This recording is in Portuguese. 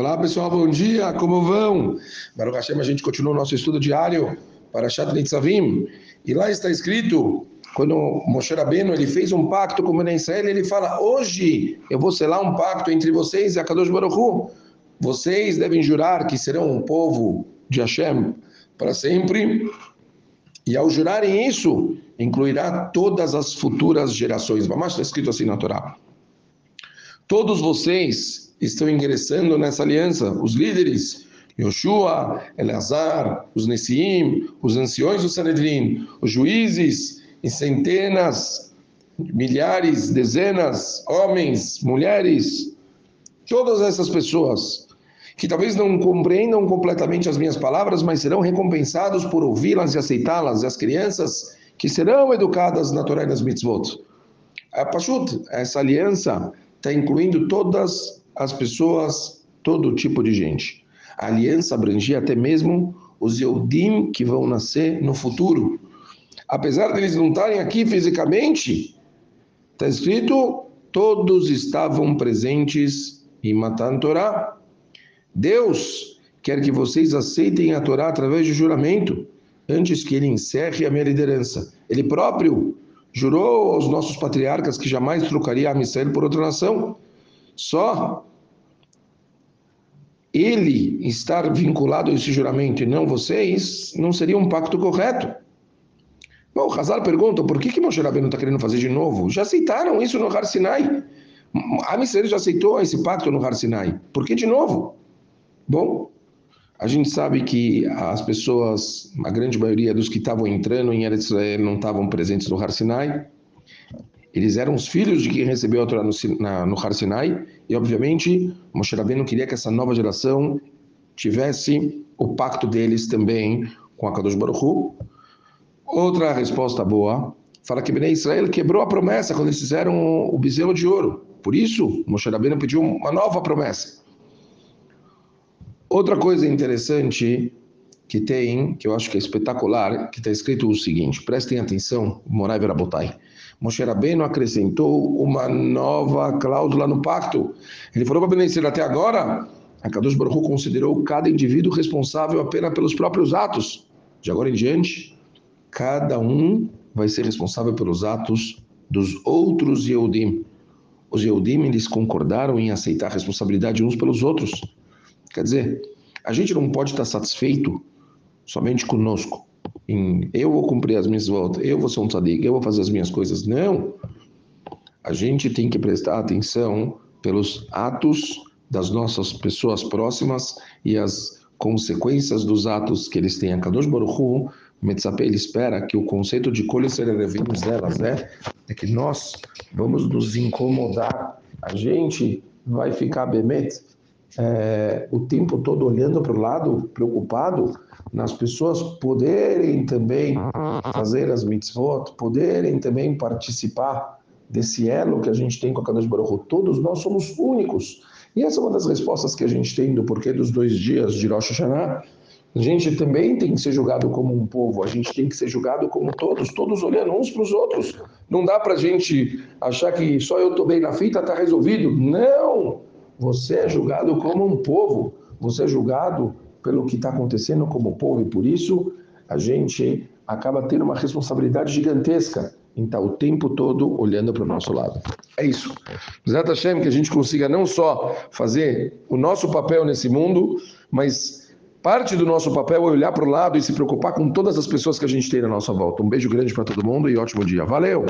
Olá pessoal, bom dia, como vão? Baruch Hashem, a gente continua o nosso estudo diário para Shat Nitzavim. E lá está escrito, quando Moshe Rabbeinu ele fez um pacto com o Israel, ele fala, hoje eu vou selar um pacto entre vocês e a Kadosh Baruch Hu. Vocês devem jurar que serão um povo de Hashem para sempre. E ao jurarem isso, incluirá todas as futuras gerações. Mas está escrito assim na Torá. Todos vocês estão ingressando nessa aliança, os líderes, Yoshua, Eleazar, os Nessiim, os anciões do Sanedrim, os juízes, e centenas, milhares, dezenas, homens, mulheres, todas essas pessoas que talvez não compreendam completamente as minhas palavras, mas serão recompensados por ouvi-las e aceitá-las, e as crianças que serão educadas na Torá e nas mitzvot. A Pashut, essa aliança, está incluindo todas as pessoas, todo tipo de gente. A aliança abrangia até mesmo os Yehudim que vão nascer no futuro. Apesar deles não estarem aqui fisicamente, está escrito, todos estavam presentes em Matan Torá. Deus quer que vocês aceitem a Torá através de juramento, antes que ele encerre a minha liderança. Ele próprio jurou aos nossos patriarcas que jamais trocaria a Israel por outra nação. Só ele estar vinculado a esse juramento e não vocês, não seria um pacto correto. Bom, Hazar pergunta, por que, que Moshe Rabbeinu está querendo fazer de novo? Já aceitaram isso no Har Sinai. A Israel já aceitou esse pacto no Har Sinai. Por que de novo? Bom, a gente sabe que as pessoas, a grande maioria dos que estavam entrando em Eretz Israel não estavam presentes no Har Sinai. Eles eram os filhos de quem recebeu a Torá no, na, no Har Sinai, e obviamente Moshe Rabbeinu queria que essa nova geração tivesse o pacto deles também com a Kadosh Baruch Hu. Outra resposta boa, fala que Bnei Israel quebrou a promessa quando eles fizeram o bezerro de ouro. Por isso, Moshe Rabbeinu pediu uma nova promessa. Outra coisa interessante que tem, que eu acho que é espetacular, que está escrito o seguinte, prestem atenção, Morai Verabotai. Moshe Rabbeinu acrescentou uma nova cláusula no pacto. Ele falou para Benecer, até agora, a Kadosh Baruch considerou cada indivíduo responsável apenas pelos próprios atos. De agora em diante, cada um vai ser responsável pelos atos dos outros Yehudim. Os Yehudim, eles concordaram em aceitar a responsabilidade uns pelos outros. Quer dizer, a gente não pode estar satisfeito somente conosco em eu vou cumprir as minhas voltas, eu vou ser um tzadik, eu vou fazer as minhas coisas. Não. A gente tem que prestar atenção pelos atos das nossas pessoas próximas e as consequências dos atos que eles têm. A Kadosh Baruch Hu, Metzape, ele espera que o conceito de colher sererevinos delas né, é que nós vamos nos incomodar. A gente vai ficar bemet é, o tempo todo olhando para o lado, preocupado, nas pessoas poderem também fazer as mitzvot, poderem também participar desse elo que a gente tem com a Kadosh Baruch. Todos nós somos únicos. E essa é uma das respostas que a gente tem do porquê dos dois dias de Rosh Hashanah. A gente também tem que ser julgado como um povo, a gente tem que ser julgado como todos, todos olhando uns para os outros. Não dá para a gente achar que só eu estou bem na fita, está resolvido. Não! Você é julgado como um povo, você é julgado pelo que está acontecendo como povo, e por isso a gente acaba tendo uma responsabilidade gigantesca em estar o tempo todo olhando para o nosso lado. É isso. Zé Hashem, que a gente consiga não só fazer o nosso papel nesse mundo, mas parte do nosso papel é olhar para o lado e se preocupar com todas as pessoas que a gente tem na nossa volta. Um beijo grande para todo mundo e ótimo dia. Valeu!